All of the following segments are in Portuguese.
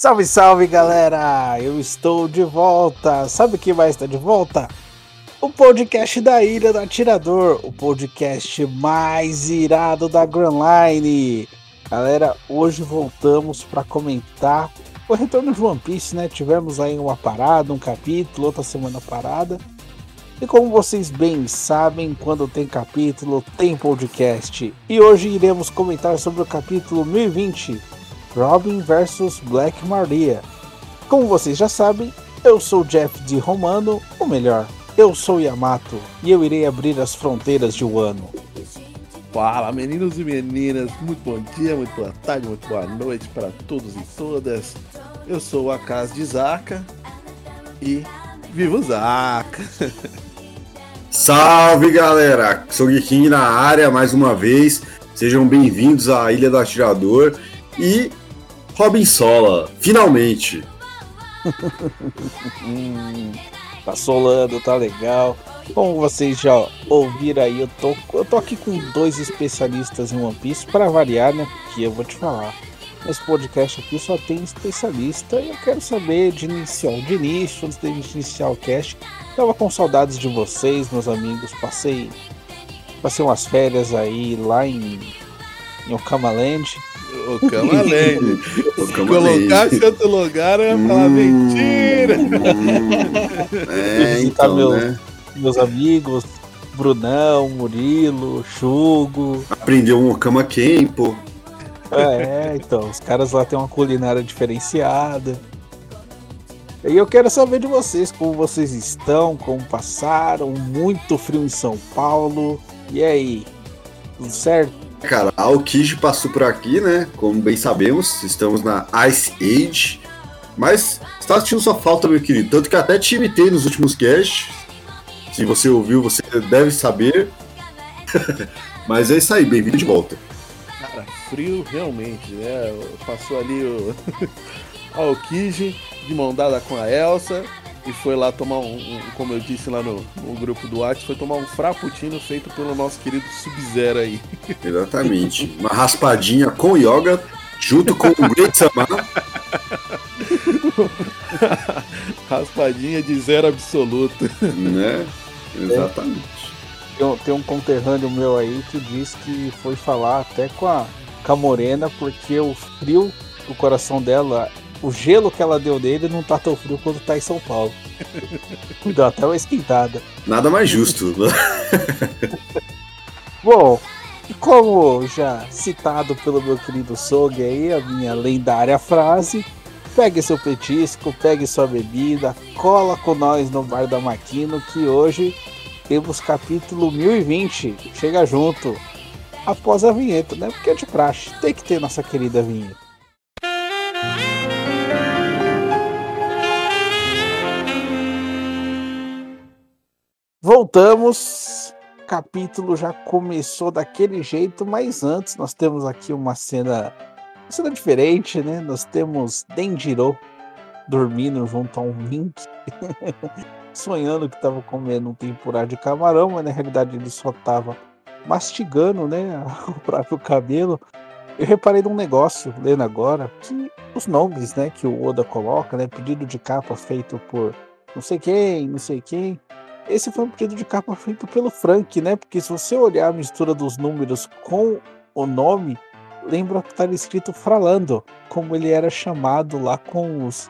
Salve, salve galera! Eu estou de volta. Sabe quem vai estar de volta? O podcast da Ilha do Atirador, o podcast mais irado da Grand Line. Galera, hoje voltamos para comentar o retorno de One Piece, né? Tivemos aí uma parada, um capítulo, outra semana parada. E como vocês bem sabem, quando tem capítulo, tem podcast. E hoje iremos comentar sobre o capítulo 1020, Robin vs Black Maria. Como vocês já sabem, eu sou Jeff de Romano, ou melhor, eu sou Yamato, e eu irei abrir as fronteiras de Wano. Fala, meninos e meninas, muito bom dia, muito boa tarde, muito boa noite para todos e todas. Eu sou o Akas de Zaka e viva Zaka! Salve galera, sou King na área mais uma vez. Sejam bem-vindos à Ilha do Atirador e Robin Sola, finalmente. tá solando, tá legal. Como vocês já ouviram aí, eu tô, eu tô aqui com dois especialistas em One Piece para variar, né? Porque eu vou te falar. Nesse podcast aqui só tem especialista e eu quero saber de inicial, de início, antes de iniciar o cast. Tava com saudades de vocês, meus amigos. Passei, passei umas férias aí lá em, em Okamaland. Okamaland. Se colocasse outro lugar, eu ia falar hum, mentira. é, visitar então, meu, né? meus amigos, Brunão, Murilo, Chugo. Aprendeu um Okama Kempo. É, então, os caras lá têm uma culinária diferenciada. E eu quero saber de vocês, como vocês estão, como passaram, muito frio em São Paulo. E aí, tudo certo? Cara, a Aokiji passou por aqui, né? Como bem sabemos, estamos na Ice Age. Mas está sentindo sua falta, meu querido. Tanto que até te imitei nos últimos casts. Se você ouviu, você deve saber. Mas é isso aí, bem-vindo de volta frio realmente, né? Passou ali o Aokiji de mão dada com a Elsa e foi lá tomar um, um como eu disse lá no, no grupo do WhatsApp, foi tomar um frappuccino feito pelo nosso querido Sub-Zero aí. Exatamente. Uma raspadinha com yoga junto com o Great Sama. raspadinha de zero absoluto. Né? Exatamente. Tem, tem um conterrâneo meu aí que diz que foi falar até com a com a Morena, porque o frio do coração dela, o gelo que ela deu nele não tá tão frio quanto tá em São Paulo. Deu até uma esquentada. Nada mais justo. Bom, e como já citado pelo meu querido Sog aí, a minha lendária frase, pegue seu petisco, pegue sua bebida, cola com nós no Bar da Maquino que hoje temos capítulo 1020. Chega junto após a vinheta, né? Porque é de praxe, tem que ter nossa querida vinheta. Voltamos. O capítulo já começou daquele jeito, mas antes nós temos aqui uma cena, uma cena diferente, né? Nós temos Denjiro dormindo junto a um mink, sonhando que estava comendo um tempurá de camarão, mas na realidade ele só estava mastigando, né, o próprio cabelo. Eu reparei num negócio, lendo agora, que os nomes, né, que o Oda coloca, né, pedido de capa feito por não sei quem, não sei quem. Esse foi um pedido de capa feito pelo Frank, né? Porque se você olhar a mistura dos números com o nome, lembra que estava escrito Fralando, como ele era chamado lá com os,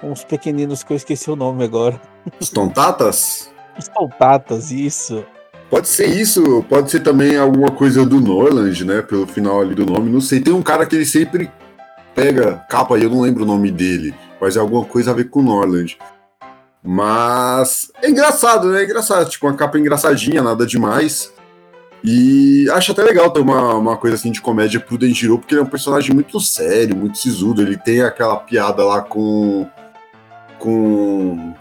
com os pequeninos que eu esqueci o nome agora. Os Tontatas? Os Tontatas, isso. Pode ser isso, pode ser também alguma coisa do Norland, né? Pelo final ali do nome. Não sei, tem um cara que ele sempre pega capa e eu não lembro o nome dele, mas é alguma coisa a ver com o Norland. Mas é engraçado, né? É engraçado, tipo, uma capa engraçadinha, nada demais. E acho até legal ter uma, uma coisa assim de comédia pro Denjiro, porque ele é um personagem muito sério, muito sisudo. Ele tem aquela piada lá com. com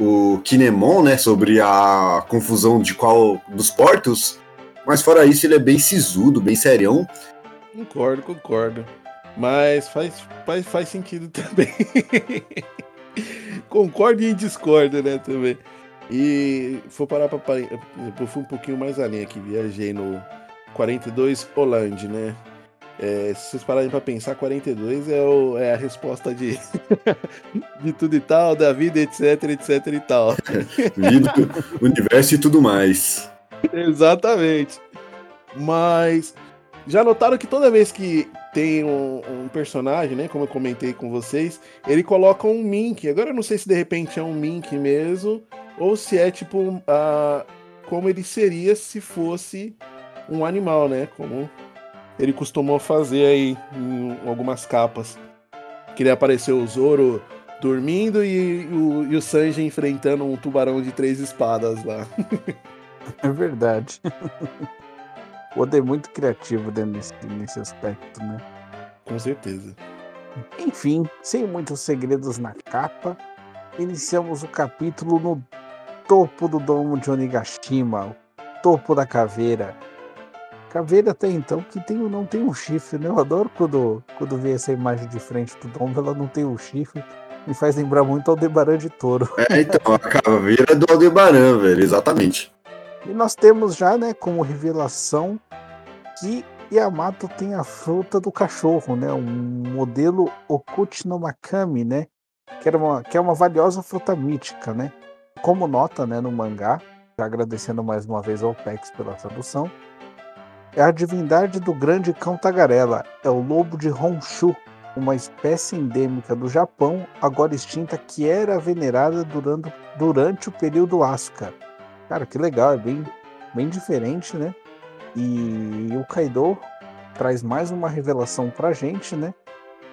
o Kinemon, né, sobre a confusão de qual dos portos, mas fora isso ele é bem sisudo, bem serião. Concordo, concordo. Mas faz, faz, faz sentido também. concordo e discordo, né, também. E for parar pra. Eu fui um pouquinho mais além aqui, viajei no 42 Holland, né? É, se vocês pararem pra pensar, 42 é, o, é a resposta de, de tudo e tal, da vida, etc, etc e tal. Vida, universo e tudo mais. Exatamente. Mas já notaram que toda vez que tem um, um, personagem, né? Como eu comentei com vocês, ele coloca um mink. Agora eu não sei se de repente é um mink mesmo, ou se é tipo uh, como ele seria se fosse um animal, né? Como ele costumou fazer aí em algumas capas. Que ele apareceu o Zoro dormindo e o, e o Sanji enfrentando um tubarão de três espadas lá. é verdade. O Oda é muito criativo dentro desse, nesse aspecto, né? Com certeza. Enfim, sem muitos segredos na capa, iniciamos o capítulo no topo do domo de Onigashima, o topo da caveira, Caveira até então que tem, não tem um chifre, né? Eu adoro quando, quando vê essa imagem de frente do Dom, ela não tem um chifre. Me faz lembrar muito Aldebaran de touro. É, então, a caveira é do Aldebaran, velho, exatamente. E nós temos já, né, como revelação que Yamato tem a fruta do cachorro, né? Um modelo Okuchi no Makami, né? Que, era uma, que é uma valiosa fruta mítica, né? Como nota né, no mangá, agradecendo mais uma vez ao PEX pela tradução, é a divindade do grande cão tagarela, é o lobo de Honshu, uma espécie endêmica do Japão, agora extinta, que era venerada durante, durante o período Asuka. Cara, que legal, é bem, bem diferente, né? E o Kaido traz mais uma revelação pra gente, né?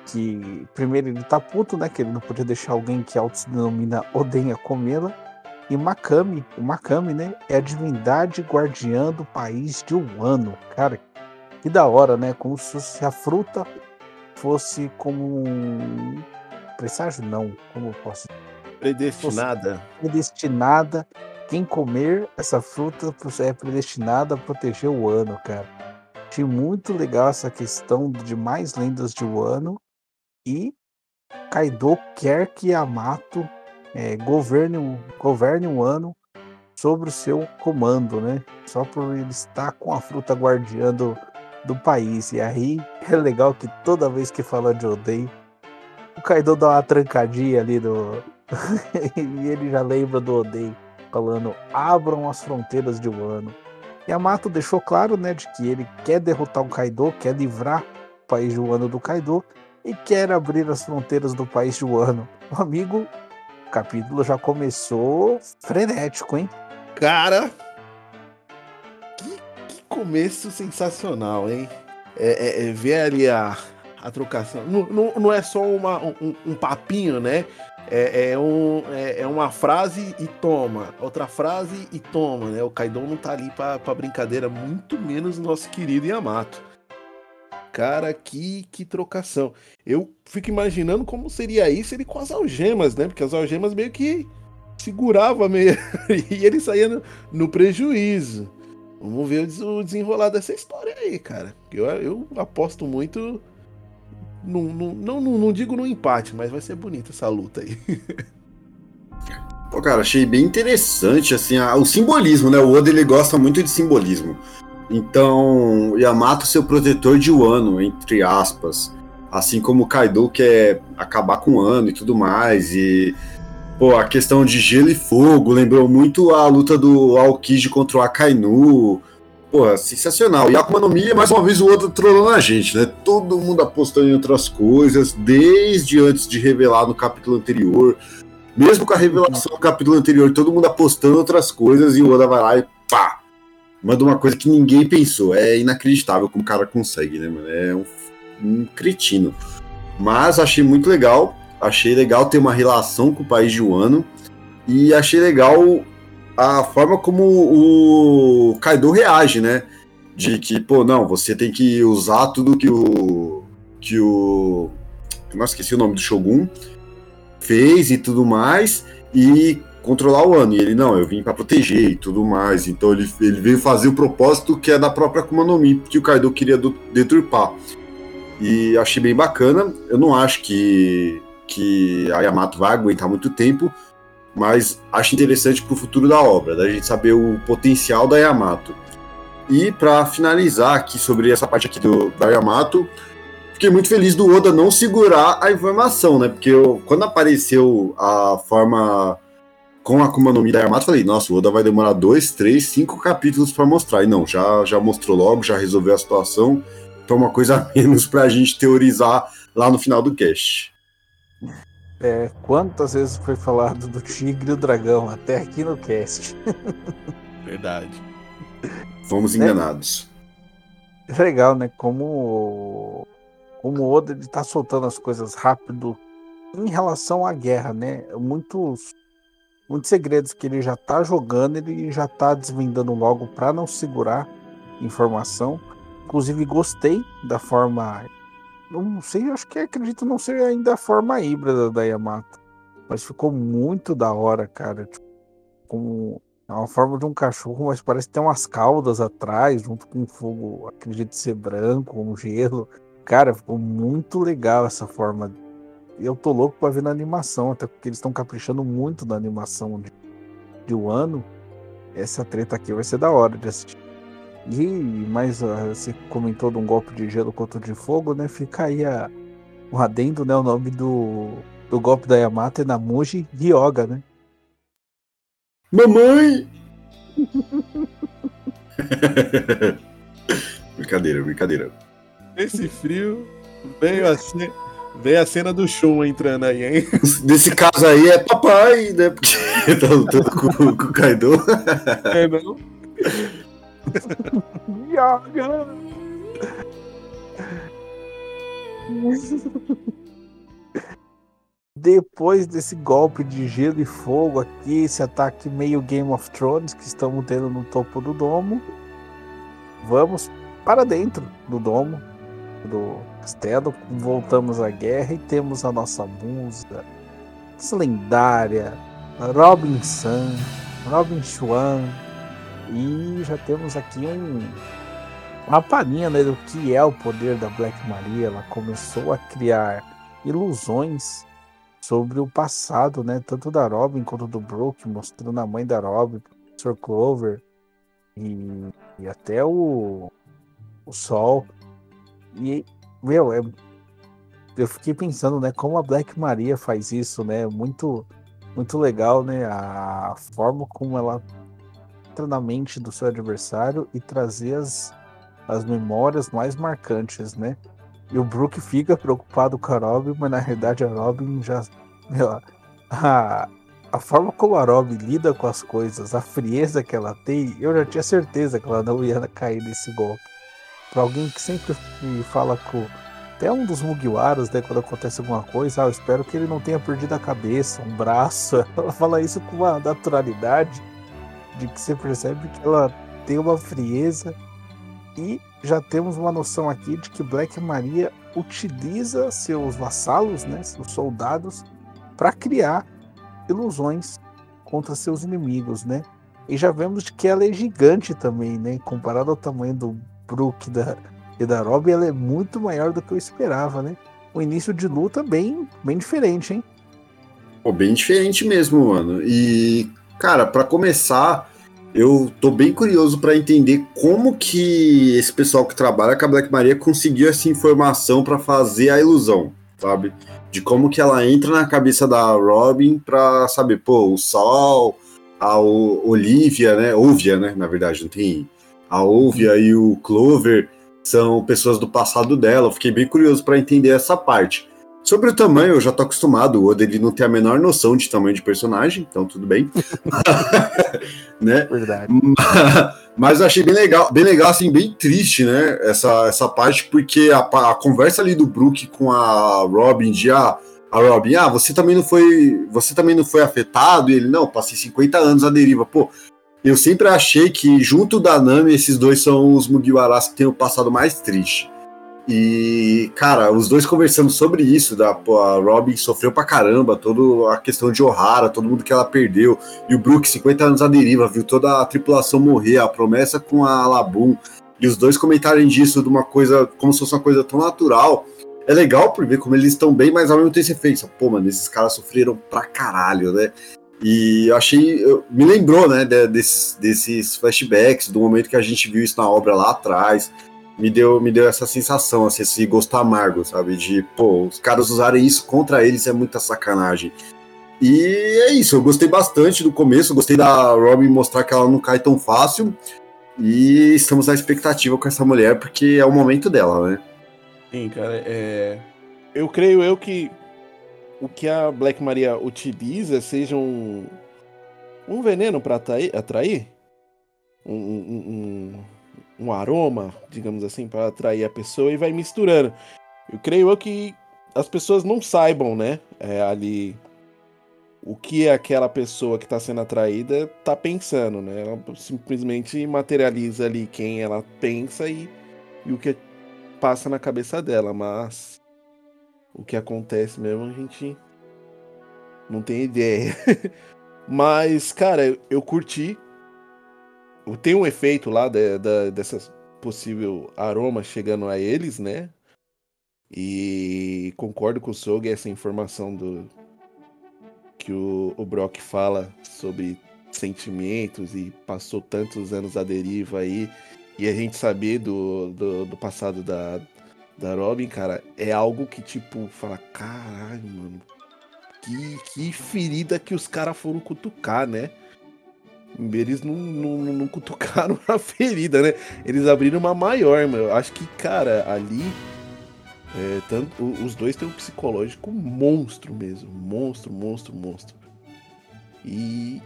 Que primeiro ele tá puto, né? Que ele não podia deixar alguém que auto se denomina Odenha comê-la. E Makami, o Makami, né, é a divindade guardiã do país de Wano. Cara, que da hora, né? Como se a fruta fosse como um presságio, não, como eu posso Predestinada. Predestinada. Quem comer essa fruta é predestinada a proteger o ano, cara. Achei muito legal essa questão de mais lendas de Wano. E Kaido quer que Yamato é, governe, governe um ano sobre o seu comando, né? Só por ele estar com a fruta guardiã do, do país. E aí é legal que toda vez que fala de Odeio, o Kaido dá uma trancadinha ali no. e ele já lembra do Odeio, falando: abram as fronteiras de Wano. Yamato deixou claro, né, de que ele quer derrotar o Kaido, quer livrar o país de Wano do Kaido e quer abrir as fronteiras do país de Wano. O amigo capítulo já começou frenético, hein? Cara, que, que começo sensacional, hein? É, é, é ver ali a, a trocação. Não, não, não é só uma, um, um papinho, né? É, é, um, é, é, uma frase e toma, outra frase e toma, né? O Kaido não tá ali pra, pra brincadeira, muito menos o nosso querido Yamato. Cara, que, que trocação. Eu fico imaginando como seria isso ele com as algemas, né? Porque as algemas meio que segurava meio e ele saía no, no, prejuízo. Vamos ver o desenrolar dessa história aí, cara. Eu, eu aposto muito. Não, não, não digo no empate, mas vai ser bonita essa luta aí. Pô, cara, achei bem interessante, assim, a, o simbolismo, né? O Oda, ele gosta muito de simbolismo. Então, Yamato ser o protetor de Wano, entre aspas. Assim como Kaido quer acabar com o Wano e tudo mais. E, pô, a questão de gelo e fogo lembrou muito a luta do Aokiji contra o Akainu. Pô, sensacional. E a Akuma no Mi, mais uma vez, o outro trollando a gente, né? Todo mundo apostando em outras coisas, desde antes de revelar no capítulo anterior. Mesmo com a revelação do capítulo anterior, todo mundo apostando em outras coisas e o Oda vai lá e pá! manda uma coisa que ninguém pensou. É inacreditável como o cara consegue, né, mano? É um, um cretino. Mas achei muito legal. Achei legal ter uma relação com o país de Wano. E achei legal a forma como o Kaido reage, né? De que, pô, não, você tem que usar tudo que o. que o. Nossa, esqueci o nome do Shogun fez e tudo mais. E controlar o ano. E ele, não, eu vim para proteger e tudo mais. Então ele, ele veio fazer o propósito que é da própria Akuma no Mi, que o Kaido queria do, deturpar. E achei bem bacana. Eu não acho que, que a Yamato vai aguentar muito tempo, mas acho interessante para o futuro da obra, da gente saber o potencial da Yamato. E para finalizar aqui sobre essa parte aqui do da Yamato, fiquei muito feliz do Oda não segurar a informação, né? Porque eu, quando apareceu a forma com a Akuma no Mi da Yamato, falei, nossa, o Oda vai demorar dois, três, cinco capítulos para mostrar. E não, já, já mostrou logo, já resolveu a situação. Então, uma coisa a menos pra gente teorizar lá no final do cast. É, quantas vezes foi falado do tigre e o dragão, até aqui no cast. Verdade. Fomos enganados. É legal, né? Como, como o Oda ele tá soltando as coisas rápido em relação à guerra, né? Muitos, muitos segredos que ele já tá jogando, ele já tá desvendando logo para não segurar informação. Inclusive, gostei da forma não sei, acho que acredito não ser ainda a forma híbrida da Yamato. Mas ficou muito da hora, cara. Tipo, com é uma forma de um cachorro, mas parece que tem umas caudas atrás, junto com fogo, acredito ser branco, um gelo. Cara, ficou muito legal essa forma. Eu tô louco pra ver na animação, até porque eles estão caprichando muito na animação de, de um ano. Essa treta aqui vai ser da hora de assistir. E mais uh, você comentou de um golpe de gelo contra de fogo, né? Fica aí a, o adendo, né? O nome do, do golpe da Yamato é Namuji Ryoga, né? Mamãe! brincadeira, brincadeira. Esse frio veio assim. Veio a cena do show entrando aí, hein? Nesse caso aí é papai, né? Porque tá lutando com, com o Kaido. É, não? Yaga! Depois desse golpe de gelo e fogo aqui, esse ataque meio Game of Thrones que estamos tendo no topo do domo, vamos para dentro do domo, do castelo, voltamos à guerra e temos a nossa musa, lendária, Robin Sun, Robin Chuan, e já temos aqui um, uma palhinha né, do que é o poder da Black Maria. Ela começou a criar ilusões sobre o passado, né, tanto da Robin quanto do Brook, mostrando a mãe da Robin, o Sr. Clover e, e até o, o Sol. E, meu, é, eu fiquei pensando, né, como a Black Maria faz isso, né, muito, muito legal, né, a forma como ela entra na mente do seu adversário e trazer as, as memórias mais marcantes, né? E o Brook fica preocupado com a Robin, mas na realidade a Robin já. A, a forma como a Robin lida com as coisas, a frieza que ela tem, eu já tinha certeza que ela não ia cair nesse golpe. Para alguém que sempre fala com. Até um dos Mugiwaras, né? Quando acontece alguma coisa, ah, eu espero que ele não tenha perdido a cabeça, um braço. Ela fala isso com uma naturalidade de que você percebe que ela tem uma frieza e já temos uma noção aqui de que Black Maria utiliza seus vassalos, né, seus soldados, para criar ilusões contra seus inimigos, né? E já vemos que ela é gigante também, né? Comparado ao tamanho do Brook da, e da Rob, ela é muito maior do que eu esperava, né? O início de luta bem, bem diferente, hein? Pô, bem diferente mesmo, mano. E Cara, para começar, eu tô bem curioso para entender como que esse pessoal que trabalha com a Black Maria conseguiu essa informação para fazer a ilusão, sabe? De como que ela entra na cabeça da Robin para saber, pô, o Sol, a Olivia, né? Olivia, né? Na verdade, não tem. A Olivia e o Clover são pessoas do passado dela. Eu fiquei bem curioso para entender essa parte. Sobre o tamanho, eu já tô acostumado. O Oda ele não tem a menor noção de tamanho de personagem, então tudo bem. né? Verdade. Mas eu achei bem legal, bem legal, assim, bem triste, né? Essa, essa parte, porque a, a conversa ali do Brook com a Robin de ah, a Robin, ah, você também não foi. Você também não foi afetado? E ele, não, passei 50 anos à deriva. Pô, eu sempre achei que, junto da Nami, esses dois são os Mugiwaras que têm o passado mais triste. E, cara, os dois conversando sobre isso, da, a Robin sofreu pra caramba, toda a questão de O'Hara, todo mundo que ela perdeu, e o Brook, 50 anos à deriva, viu toda a tripulação morrer, a promessa com a Labum, e os dois comentarem disso de uma coisa, como se fosse uma coisa tão natural. É legal por ver como eles estão bem, mas ao mesmo tempo você pensa, pô, mano, esses caras sofreram pra caralho, né? E eu achei, me lembrou, né, desses, desses flashbacks, do momento que a gente viu isso na obra lá atrás. Me deu, me deu essa sensação, assim, esse gosto amargo, sabe? De, pô, os caras usarem isso contra eles é muita sacanagem. E é isso, eu gostei bastante do começo, gostei da Robin mostrar que ela não cai tão fácil. E estamos na expectativa com essa mulher, porque é o momento dela, né? Sim, cara, é. Eu creio eu que o que a Black Maria utiliza seja um, um veneno para atrair, atrair um, um, um, aroma, digamos assim, para atrair a pessoa e vai misturando. Eu creio que as pessoas não saibam, né, é, ali o que aquela pessoa que está sendo atraída está pensando, né? Ela simplesmente materializa ali quem ela pensa e, e o que passa na cabeça dela, mas o que acontece mesmo a gente não tem ideia. Mas, cara, eu curti. Tem um efeito lá de, de, dessa possível aroma chegando a eles, né? E concordo com o Sog essa informação do que o, o Brock fala sobre sentimentos e passou tantos anos à deriva aí e a gente saber do, do, do passado da, da Robin, cara, é algo que, tipo, fala, caralho, mano, que, que ferida que os caras foram cutucar, né? Eles não, não, não cutucaram a ferida, né? Eles abriram uma maior, mano. Acho que, cara, ali. É, tanto, os dois têm um psicológico monstro mesmo. Monstro, monstro, monstro. E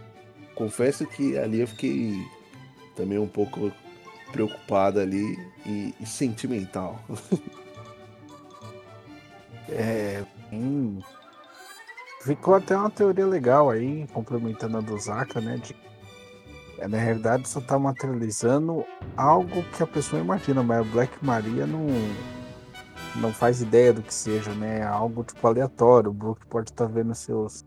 confesso que ali eu fiquei também um pouco preocupado ali e, e sentimental. é. Hum, ficou até uma teoria legal aí, complementando a do Zaka, né? De, na realidade só tá materializando algo que a pessoa imagina, mas a Black Maria não, não faz ideia do que seja, né? É algo tipo aleatório. O Brook pode estar tá vendo seus,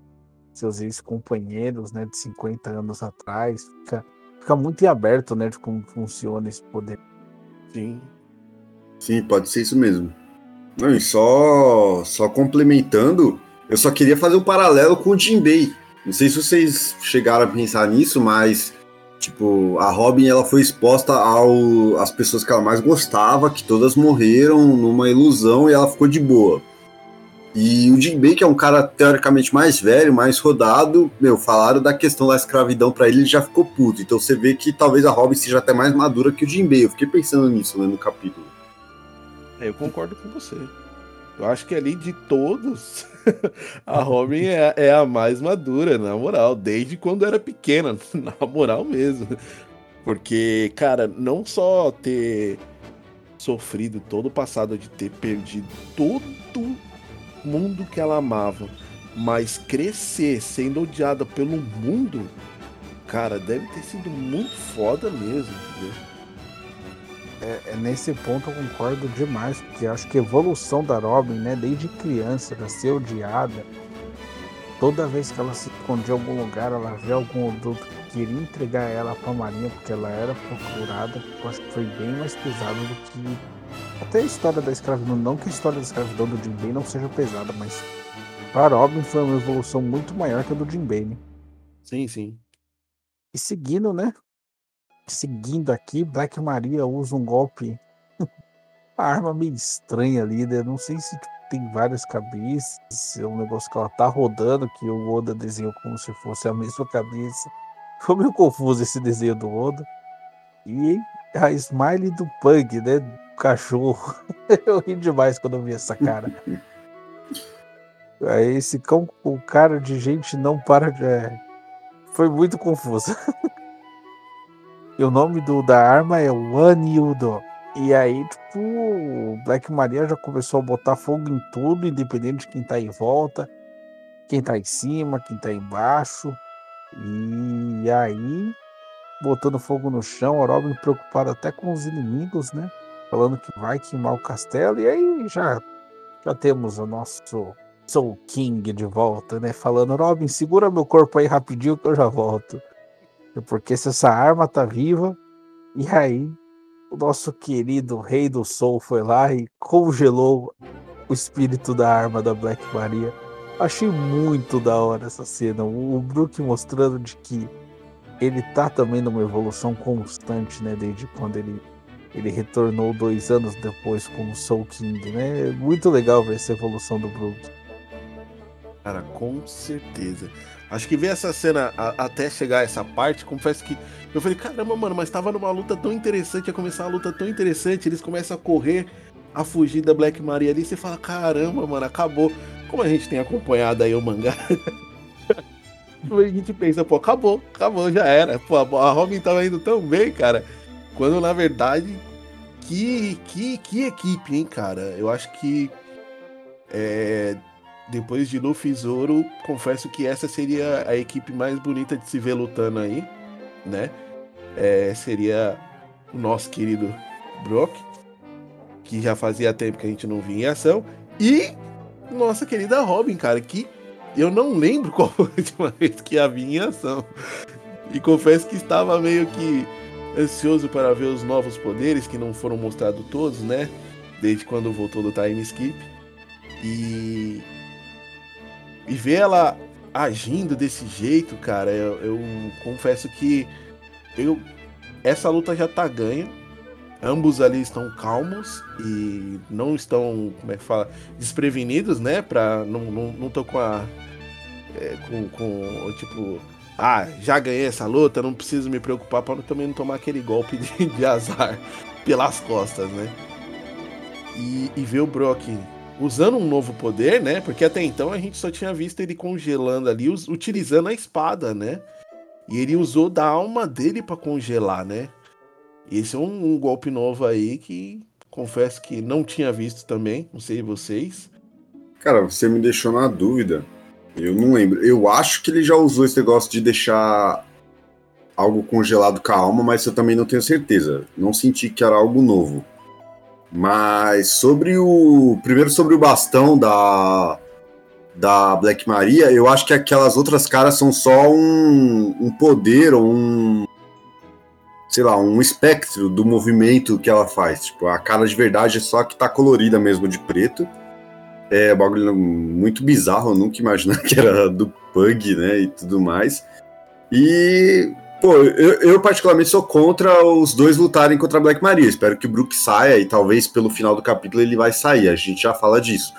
seus ex-companheiros, né, de 50 anos atrás. Fica, fica muito em aberto, né, de como funciona esse poder. Sim. Sim, pode ser isso mesmo. Não, e só, só complementando, eu só queria fazer um paralelo com o Jinbei. Não sei se vocês chegaram a pensar nisso, mas tipo, a Robin ela foi exposta ao às pessoas que ela mais gostava, que todas morreram numa ilusão e ela ficou de boa. E o Jinbei, que é um cara teoricamente mais velho, mais rodado, meu, falaram da questão da escravidão para ele, ele já ficou puto. Então você vê que talvez a Robin seja até mais madura que o Jinbei. Eu fiquei pensando nisso né, no capítulo. É, eu concordo com você. Eu acho que ali de todos, a Robin é, é, a mais madura, na moral, desde quando era pequena, na moral mesmo. Porque, cara, não só ter sofrido todo o passado de ter perdido todo mundo que ela amava, mas crescer sendo odiada pelo mundo, cara, deve ter sido muito foda mesmo, entendeu? É, é, nesse ponto eu concordo demais, porque acho que a evolução da Robin, né, desde criança, da ser odiada, toda vez que ela se escondia em algum lugar, ela vê algum adulto que queria entregar ela pra Marinha, porque ela era procurada, eu acho que foi bem mais pesado do que até a história da escravidão. Não que a história da escravidão do Jim Bay não seja pesada, mas para Robin foi uma evolução muito maior que a do Jim né? Sim, sim. E seguindo, né? Seguindo aqui, Black Maria usa um golpe, uma arma meio estranha ali, né? Não sei se tem várias cabeças, é um negócio que ela tá rodando, que o Oda desenhou como se fosse a mesma cabeça. Foi meio confuso esse desenho do Oda. E a smile do Pug, né? Do cachorro. eu ri demais quando eu vi essa cara. Aí esse cão com cara de gente não para de. É, foi muito confuso. E o nome do, da arma é Wanyudo. E aí, tipo, o Black Maria já começou a botar fogo em tudo, independente de quem tá em volta, quem tá em cima, quem tá embaixo. E aí, botando fogo no chão, o Robin preocupado até com os inimigos, né? Falando que vai queimar o castelo. E aí já, já temos o nosso Soul King de volta, né? Falando, Robin, segura meu corpo aí rapidinho que eu já volto. Porque se essa arma tá viva, e aí o nosso querido Rei do Sol foi lá e congelou o espírito da arma da Black Maria. Achei muito da hora essa cena. O Brook mostrando de que ele tá também numa evolução constante, né? Desde quando ele, ele retornou dois anos depois como Soul King, né? Muito legal ver essa evolução do Brook. Cara, com certeza. Acho que ver essa cena a, até chegar essa parte, confesso que eu falei, caramba, mano, mas tava numa luta tão interessante, ia começar uma luta tão interessante, eles começam a correr, a fugir da Black Maria ali, você fala, caramba, mano, acabou. Como a gente tem acompanhado aí o mangá, a gente pensa, pô, acabou, acabou, já era. Pô, a Robin tava indo tão bem, cara. Quando na verdade, que, que, que equipe, hein, cara? Eu acho que é, depois de Luffy e Zoro, confesso que essa seria a equipe mais bonita de se ver lutando aí, né? É, seria o nosso querido Brock, que já fazia tempo que a gente não via em ação, e nossa querida Robin, cara, que eu não lembro qual foi a última vez que a vi em ação. E confesso que estava meio que ansioso para ver os novos poderes que não foram mostrados todos, né? Desde quando voltou do time skip. E e ver ela agindo desse jeito, cara, eu, eu confesso que eu essa luta já tá ganha ambos ali estão calmos e não estão, como é que fala, desprevenidos, né? Pra, não, não, não tô com a. É, com, com, tipo, ah, já ganhei essa luta, não preciso me preocupar para também não tomar aquele golpe de, de azar pelas costas, né? E, e ver o Brock usando um novo poder, né? Porque até então a gente só tinha visto ele congelando ali, utilizando a espada, né? E ele usou da alma dele para congelar, né? Esse é um, um, golpe novo aí que confesso que não tinha visto também, não sei vocês. Cara, você me deixou na dúvida. Eu não lembro. Eu acho que ele já usou esse negócio de deixar algo congelado com a alma, mas eu também não tenho certeza. Não senti que era algo novo. Mas sobre o. Primeiro sobre o bastão da. Da Black Maria, eu acho que aquelas outras caras são só um, um poder ou um, sei lá, um espectro do movimento que ela faz. Tipo, a cara de verdade é só que tá colorida mesmo de preto. É um bagulho muito bizarro, eu nunca imaginei que era do Pug, né, e tudo mais. E, pô, eu, eu, particularmente sou contra os dois lutarem contra a Black Maria. Espero que o Brook saia e talvez pelo final do capítulo ele vai sair, a gente já fala disso.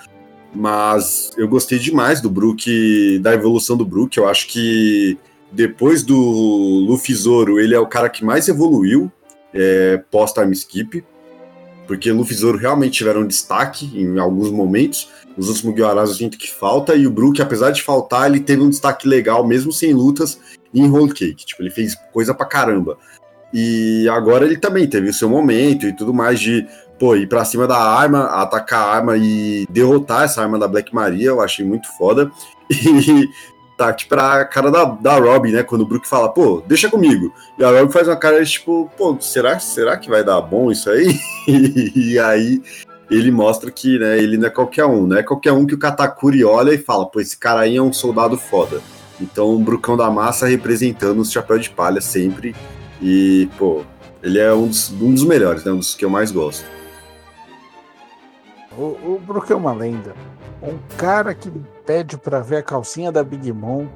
Mas eu gostei demais do Brook, da evolução do Brook, eu acho que depois do Luffy Zoro, ele é o cara que mais evoluiu é, pós-time skip, porque Luffy e Zoro realmente tiveram destaque em alguns momentos. Os outros Mugiwaras eu sinto que falta, e o Brook, apesar de faltar, ele teve um destaque legal, mesmo sem lutas, em Whole Cake. Tipo, ele fez coisa pra caramba. E agora ele também teve o seu momento e tudo mais de, pô, ir pra cima da arma, atacar a arma e derrotar essa arma da Black Maria, eu achei muito foda. E ataque pra cara da, da Robin, né? Quando o Brook fala, pô, deixa comigo. E a Robin faz uma cara tipo, pô, será, será que vai dar bom isso aí? e aí ele mostra que né, ele não é qualquer um, não é qualquer um que o Katakuri olha e fala, pô, esse cara aí é um soldado foda. Então, o Brucão da Massa representando os chapéu de palha sempre. E, pô, ele é um dos, um dos melhores, né? Um dos que eu mais gosto. O, o Brook é uma lenda. Um cara que pede para ver a calcinha da Big Mom.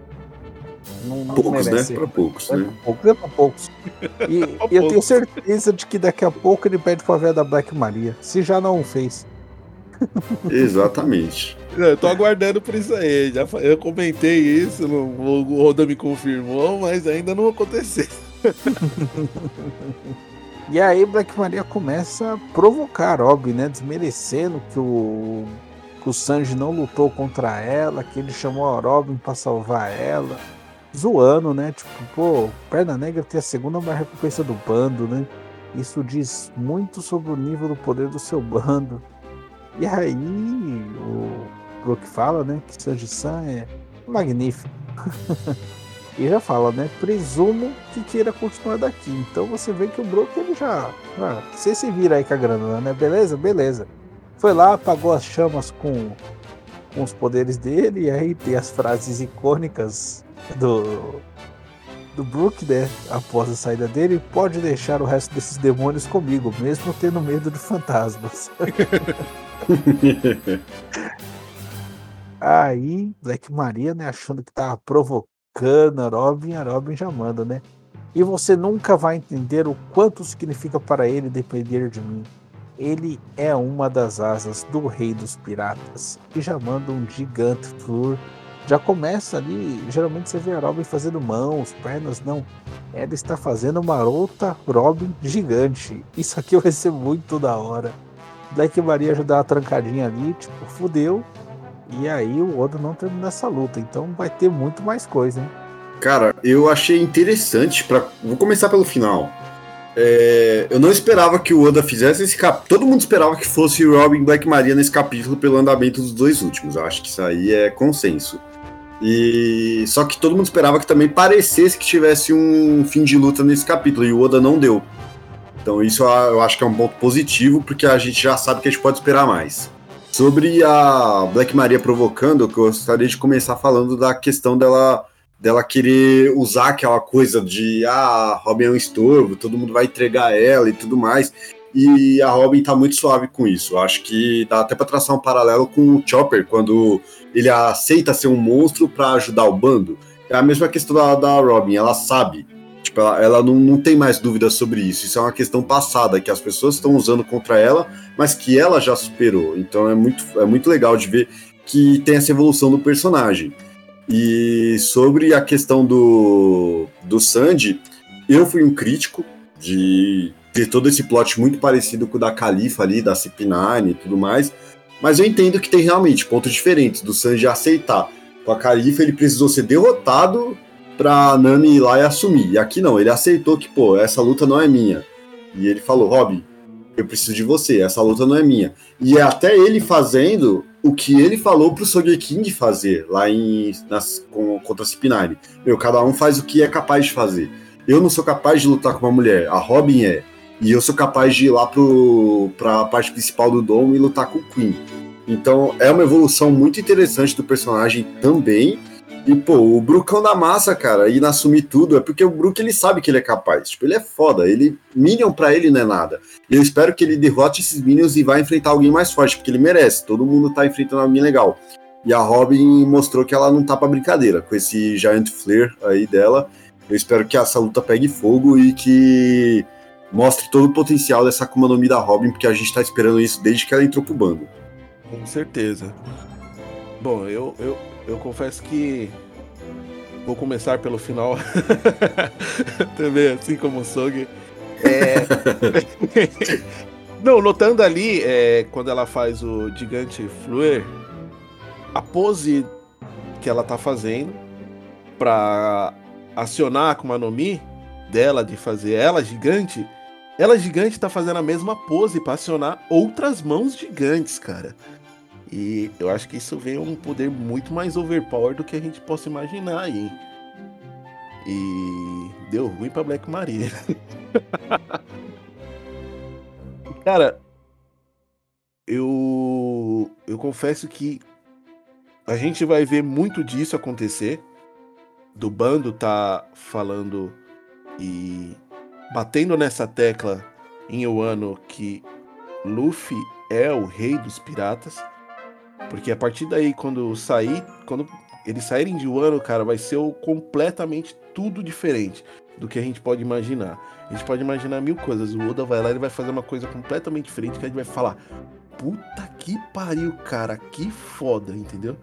Não, não poucos, né? merece. né? Para poucos, é né? Poucos, é pra poucos. E, pra eu tenho certeza de que daqui a pouco ele pede pra ver a da Black Maria. Se já não o fez. Exatamente. Eu tô aguardando por isso aí. Já, eu comentei isso, o Roda me confirmou, mas ainda não aconteceu. e aí Black Maria começa a provocar Rob, né? Desmerecendo que o que o Sanji não lutou contra ela, que ele chamou a Robin para salvar ela. Zoando, né? Tipo, pô, Perna Negra tem a segunda maior recompensa do bando, né? Isso diz muito sobre o nível do poder do seu bando. E aí, o Brook fala, né, que Sanji-san é magnífico. e já fala, né, presumo que queira continuar daqui. Então você vê que o Brook, ele já... Ah, você se vira aí com a grana, né? Beleza? Beleza. Foi lá, apagou as chamas com, com os poderes dele, e aí tem as frases icônicas do, do Brook, né? Após a saída dele, pode deixar o resto desses demônios comigo, mesmo tendo medo de fantasmas. Aí, Black Maria, né, achando que tava provocando a Robin, a Robin já manda, né? E você nunca vai entender o quanto significa para ele depender de mim. Ele é uma das asas do rei dos piratas. E já manda um gigante flor. Já começa ali, geralmente você vê a Robin fazendo mãos, pernas, não. Ela está fazendo uma outra Robin gigante. Isso aqui vai ser muito da hora. Black Maria ajudar uma trancadinha ali, tipo, fudeu. E aí o Oda não termina essa luta. Então vai ter muito mais coisa, hein? Cara, eu achei interessante para Vou começar pelo final. É, eu não esperava que o Oda fizesse esse capítulo. Todo mundo esperava que fosse Robin Black Maria nesse capítulo pelo andamento dos dois últimos. Eu acho que isso aí é consenso. E só que todo mundo esperava que também parecesse que tivesse um fim de luta nesse capítulo e o Oda não deu. Então isso eu acho que é um ponto positivo porque a gente já sabe que a gente pode esperar mais. Sobre a Black Maria provocando, eu gostaria de começar falando da questão dela dela querer usar aquela coisa de ah, Robin é um estorvo, todo mundo vai entregar ela e tudo mais. E a Robin tá muito suave com isso. Acho que dá até para traçar um paralelo com o Chopper, quando ele aceita ser um monstro para ajudar o bando. É a mesma questão da, da Robin, ela sabe. Tipo, ela, ela não, não tem mais dúvidas sobre isso. Isso é uma questão passada que as pessoas estão usando contra ela, mas que ela já superou. Então é muito, é muito legal de ver que tem essa evolução do personagem. E sobre a questão do, do Sandy, eu fui um crítico de ter todo esse plot muito parecido com o da Califa ali, da CP9 e tudo mais. Mas eu entendo que tem realmente pontos diferentes do Sanji aceitar. Com a Califa ele precisou ser derrotado pra Nami ir lá e assumir. E aqui não, ele aceitou que, pô, essa luta não é minha. E ele falou, Robin, eu preciso de você, essa luta não é minha. E é até ele fazendo o que ele falou pro Sogeking fazer lá em nas, com, contra a Cipinari. Meu, cada um faz o que é capaz de fazer. Eu não sou capaz de lutar com uma mulher, a Robin é. E eu sou capaz de ir lá pro, pra parte principal do Dom e lutar com o Queen. Então é uma evolução muito interessante do personagem também. E, pô, o Brucão da massa, cara, ir assumir tudo, é porque o Brook ele sabe que ele é capaz. Tipo, ele é foda. Ele. Minion pra ele não é nada. Eu espero que ele derrote esses Minions e vá enfrentar alguém mais forte, porque ele merece. Todo mundo tá enfrentando alguém legal. E a Robin mostrou que ela não tá pra brincadeira com esse Giant Flare aí dela. Eu espero que essa luta pegue fogo e que mostre todo o potencial dessa Akuma no Mi da Robin, porque a gente tá esperando isso desde que ela entrou pro bando. Com certeza. Bom, eu, eu, eu confesso que vou começar pelo final. Também, assim como o Sog. É... Não, notando ali, é, quando ela faz o gigante fluir, a pose que ela tá fazendo para acionar a Akuma no Mi dela, de fazer ela gigante, ela gigante tá fazendo a mesma pose para acionar outras mãos gigantes, cara. E eu acho que isso vem um poder muito mais overpower do que a gente possa imaginar aí. E deu ruim pra Black Maria. Cara, eu eu confesso que a gente vai ver muito disso acontecer. Do bando tá falando e batendo nessa tecla em Wano que Luffy é o rei dos piratas. Porque a partir daí, quando sair, quando eles saírem de Wano, cara, vai ser completamente tudo diferente do que a gente pode imaginar. A gente pode imaginar mil coisas. O Oda vai lá e vai fazer uma coisa completamente diferente que a gente vai falar: Puta que pariu, cara, que foda, entendeu?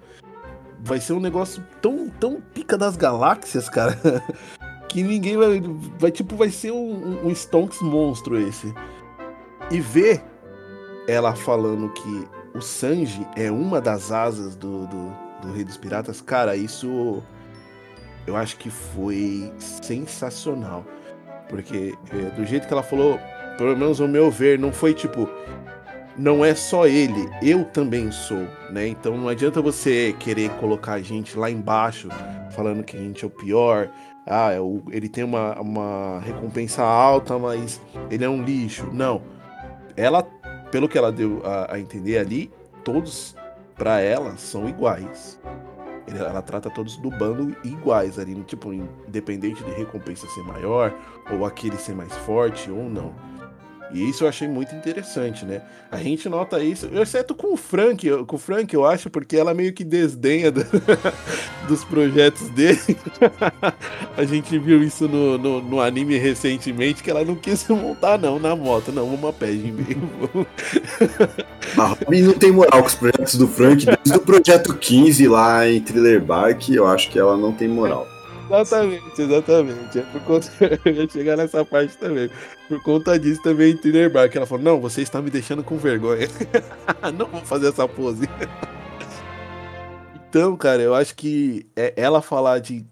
Vai ser um negócio tão, tão pica das galáxias, cara, que ninguém vai. Vai, tipo, vai ser um, um Stonks monstro esse. E ver ela falando que o Sanji é uma das asas do, do, do Rei dos Piratas, cara, isso eu acho que foi sensacional. Porque é, do jeito que ela falou, pelo menos ao meu ver, não foi tipo, não é só ele, eu também sou, né? Então não adianta você querer colocar a gente lá embaixo, falando que a gente é o pior. Ah, é ele tem uma, uma recompensa alta, mas ele é um lixo. Não. Ela pelo que ela deu a, a entender ali, todos para ela são iguais. Ela trata todos do bando iguais ali, tipo, independente de recompensa ser maior, ou aquele ser mais forte ou não. E isso eu achei muito interessante, né? A gente nota isso, exceto com o Frank, com o Frank eu acho, porque ela meio que desdenha do, dos projetos dele. a gente viu isso no, no, no, anime recentemente, que ela não quis montar não na moto, não, uma pé de meio. A Robin não tem moral com os projetos do Frank, desde o projeto 15 lá em Thriller Bark, eu acho que ela não tem moral. Exatamente, exatamente. É por conta. Eu ia chegar nessa parte também. Por conta disso também em Thriller Bark. Ela falou: Não, você está me deixando com vergonha. não vou fazer essa pose. então, cara, eu acho que é ela falar de,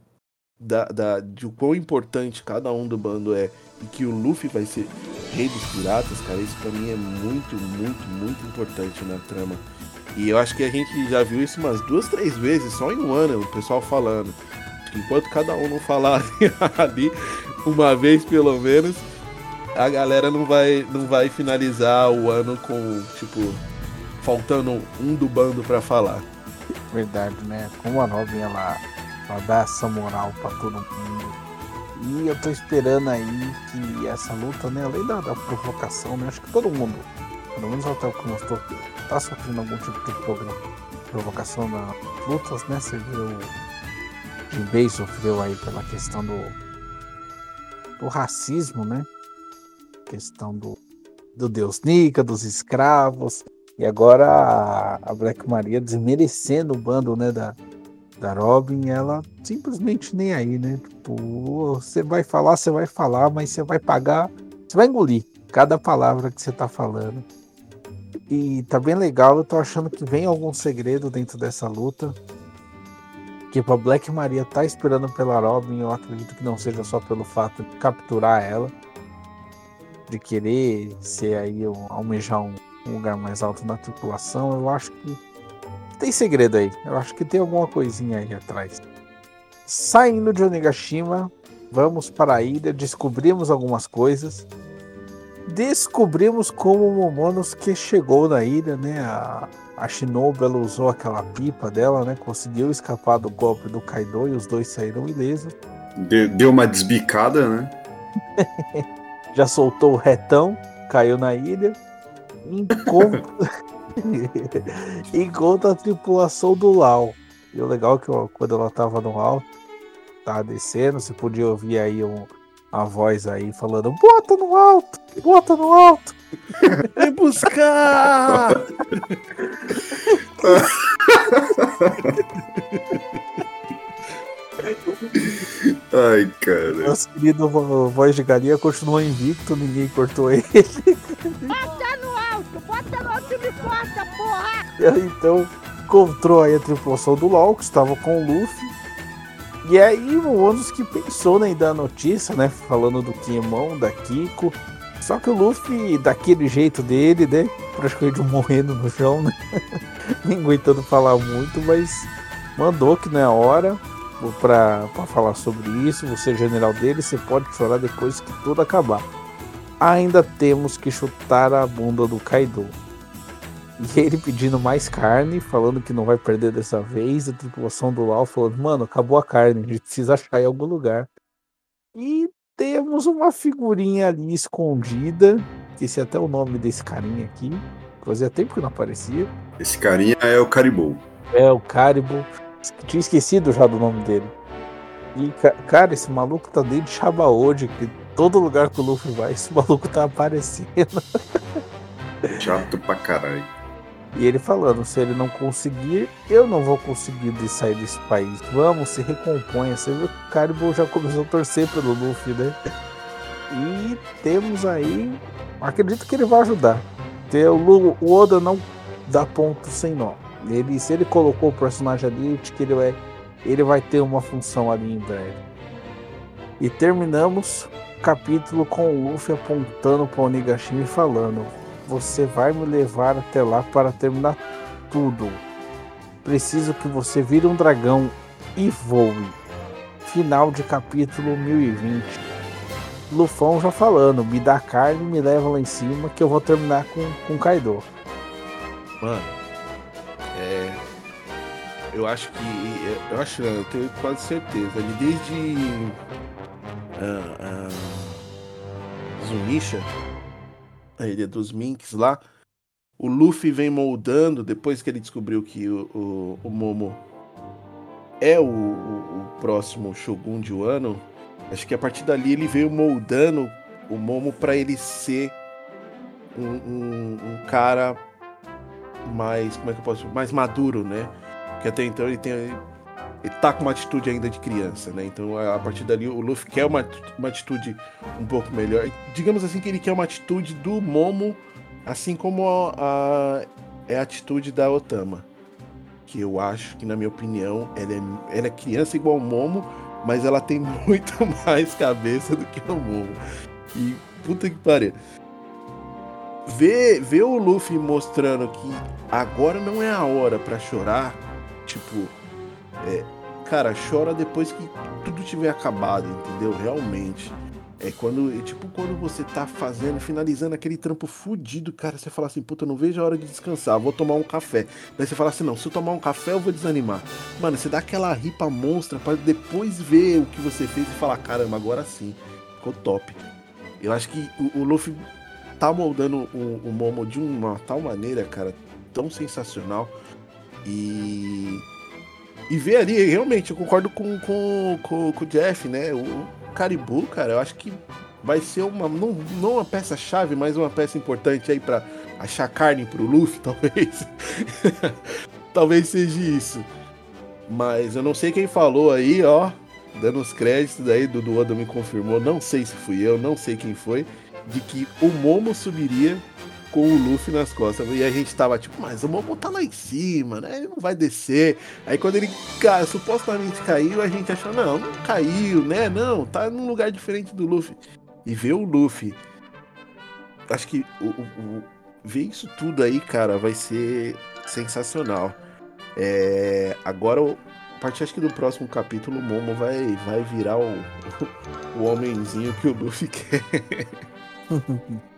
da, da, de o quão importante cada um do bando é e que o Luffy vai ser rei dos piratas, cara, isso pra mim é muito, muito, muito importante na trama. E eu acho que a gente já viu isso umas duas, três vezes, só em um ano, o pessoal falando enquanto cada um não falar ali uma vez pelo menos, a galera não vai, não vai finalizar o ano com, tipo, faltando um do bando para falar. Verdade, né? Como a Robin ela, ela dá essa moral para todo mundo. E eu tô esperando aí que essa luta, né, além da, da provocação, né, acho que todo mundo, pelo menos até o que mostrou, tá sofrendo algum tipo de programa, provocação nas lutas, né? Você viu Jinbei sofreu aí pela questão do, do racismo, né? Questão do, do Deus Nika, dos escravos. E agora a, a Black Maria desmerecendo o bando, né, da, da Robin, ela simplesmente nem aí, né? Tipo, você vai falar, você vai falar, mas você vai pagar, você vai engolir cada palavra que você tá falando. E tá bem legal, eu tô achando que vem algum segredo dentro dessa luta. Tipo, a Black Maria tá esperando pela Robin, eu acredito que não seja só pelo fato de capturar ela, de querer ser aí, um, almejar um, lugar mais alto na tripulação. Eu acho que tem segredo aí. Eu acho que tem alguma coisinha aí atrás. Saindo de Onigashima, vamos para a ilha, descobrimos algumas coisas. Descobrimos como o Momonosuke chegou na ilha, né? A, a Shinobu ela usou aquela pipa dela, né? Conseguiu escapar do golpe do Kaido e os dois saíram ilesos. Deu uma desbicada, né? Já soltou o retão, caiu na ilha. Encontra... Encontra a tripulação do Lau. E o legal é que quando ela tava no alto, tava descendo, você podia ouvir aí um, a voz aí falando: bota no alto, bota no alto. Vem buscar! Ai, cara. Nosso querido voz de galinha continua invicto, ninguém cortou ele. Bota no alto, bota no alto e me corta, porra! Então, encontrou aí a tripulação do LOL, que estava com o Luffy. E aí o Onus que pensou né, em dar notícia, né? Falando do Kimon, da Kiko. Só que o Luffy, daquele jeito dele, né? Praticamente morrendo no chão, né? Nem aguentando falar muito, mas mandou que não é hora pra, pra falar sobre isso. Você é general dele, você pode chorar depois que tudo acabar. Ainda temos que chutar a bunda do Kaido. E ele pedindo mais carne, falando que não vai perder dessa vez. A tripulação do Lau falando: Mano, acabou a carne, a gente precisa achar em algum lugar. E temos uma figurinha ali escondida. Esqueci até o nome desse carinha aqui. Fazia tempo que não aparecia. Esse carinha é o Caribou. É, o Caribou. Tinha esquecido já do nome dele. E, cara, esse maluco tá dentro de Shabaode, que todo lugar que o Luffy vai, esse maluco tá aparecendo. Chato pra caralho. E ele falando, se ele não conseguir, eu não vou conseguir de sair desse país. Vamos, se recomponha. Você viu que o Caribou já começou a torcer pelo Luffy, né? E temos aí. Acredito que ele vai ajudar. O, Oda não dá ponto sem nó. Ele, se ele colocou o personagem ali, que ele vai, ele vai ter uma função ali em breve. E terminamos o capítulo com o Luffy apontando para o Onigashima e falando: você vai me levar até lá para terminar tudo. Preciso que você vire um dragão e voe. Final de capítulo 1020. Lufão já falando, me dá carne, me leva lá em cima que eu vou terminar com, com Kaido. Mano, é. Eu acho que. Eu acho, eu tenho quase certeza. Desde. Uh, uh, Zunisha, a ilha dos Minks lá. O Luffy vem moldando, depois que ele descobriu que o, o, o Momo é o, o, próximo Shogun de Wano, acho que a partir dali ele veio moldando o Momo para ele ser um, um, um, cara mais, como é que eu posso mais maduro, né? Que até então ele tem ele tá com uma atitude ainda de criança, né? Então a partir dali o Luffy quer uma, uma atitude um pouco melhor. Digamos assim que ele quer uma atitude do Momo, assim como a, a é a atitude da Otama. Que eu acho que, na minha opinião, ela é, ela é criança igual o Momo, mas ela tem muito mais cabeça do que o Momo. E puta que pariu ver, ver o Luffy mostrando que agora não é a hora para chorar, tipo, é, cara, chora depois que tudo tiver acabado, entendeu? Realmente. É quando, é tipo, quando você tá fazendo, finalizando aquele trampo fudido, cara, você fala assim, puta, não vejo a hora de descansar, vou tomar um café. Daí você fala assim, não, se eu tomar um café eu vou desanimar. Mano, você dá aquela ripa monstra para depois ver o que você fez e falar, caramba, agora sim, ficou top. Eu acho que o, o Luffy tá moldando o, o Momo de uma tal maneira, cara, tão sensacional. E. E ver ali, realmente, eu concordo com, com, com, com o Jeff, né? O Caribu, cara, eu acho que vai ser uma. Não, não uma peça-chave, mas uma peça importante aí para achar carne pro Luffy, talvez. talvez seja isso. Mas eu não sei quem falou aí, ó. Dando os créditos aí, do Oda me confirmou. Não sei se fui eu, não sei quem foi de que o Momo subiria com o Luffy nas costas. E a gente tava tipo, mas o Momo tá lá em cima, né? Ele não vai descer. Aí quando ele cara, supostamente caiu, a gente achou, não, não caiu, né? Não, tá num lugar diferente do Luffy. E ver o Luffy. Acho que o, o, o ver isso tudo aí, cara, vai ser sensacional. É, agora, a partir acho que do próximo capítulo, o Momo vai, vai virar o, o homenzinho que o Luffy quer.